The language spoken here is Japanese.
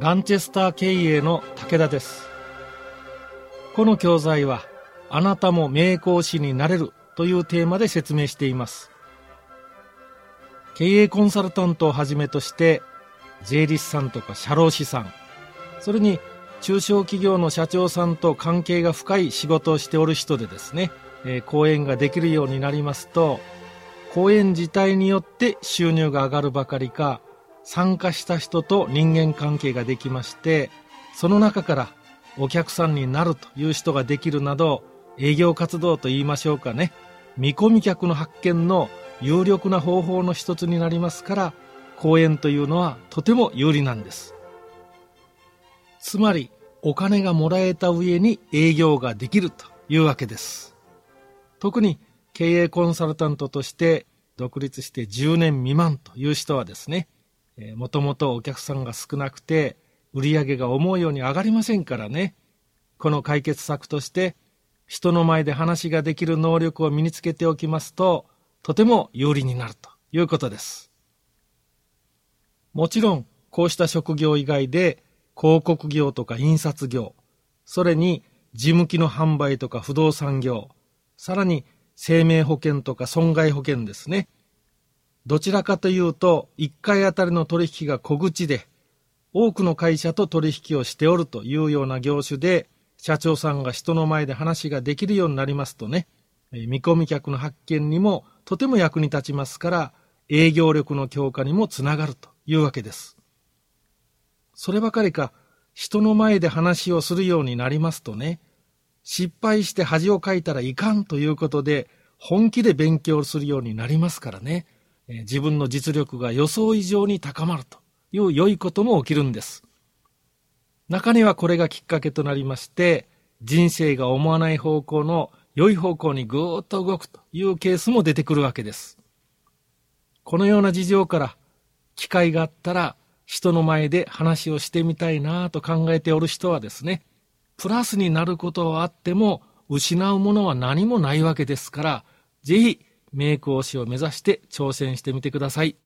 ランチェスター経営の武田です。この教材はあなたも名講師になれるというテーマで説明しています。経営コンサルタントをはじめとして税理士さんとか社労士さんそれに中小企業の社長さんと関係が深い仕事をしておる人でですね、えー、講演ができるようになりますと講演自体によって収入が上がるばかりか参加した人と人間関係ができましてその中からお客さんになるという人ができるなど営業活動と言いましょうかね。見込み客の発見の有力な方法の一つになりますから講演というのはとても有利なんです。つまりお金がもらえた上に営業ができるというわけです。特に経営コンサルタントとして独立して10年未満という人はですねもともとお客さんが少なくて売り上げが思うように上がりませんからね。この解決策として人の前で話ができる能力を身につけておきますととても有利になるということです。もちろんこうした職業以外で広告業とか印刷業それに事務機の販売とか不動産業さらに生命保険とか損害保険ですね。どちらかというと、1回あたりの取引が小口で、多くの会社と取引をしておるというような業種で、社長さんが人の前で話ができるようになりますとね、見込み客の発見にもとても役に立ちますから、営業力の強化にもつながるというわけです。そればかりか、人の前で話をするようになりますとね、失敗して恥をかいたらいかんということで、本気で勉強するようになりますからね。自分の実力が予想以上に高まるという良いことも起きるんです。中にはこれがきっかけとなりまして、人生が思わない方向の良い方向にぐーっと動くというケースも出てくるわけです。このような事情から、機会があったら人の前で話をしてみたいなと考えておる人はですね、プラスになることはあっても失うものは何もないわけですから、ぜひ名講師を目指して挑戦してみてください。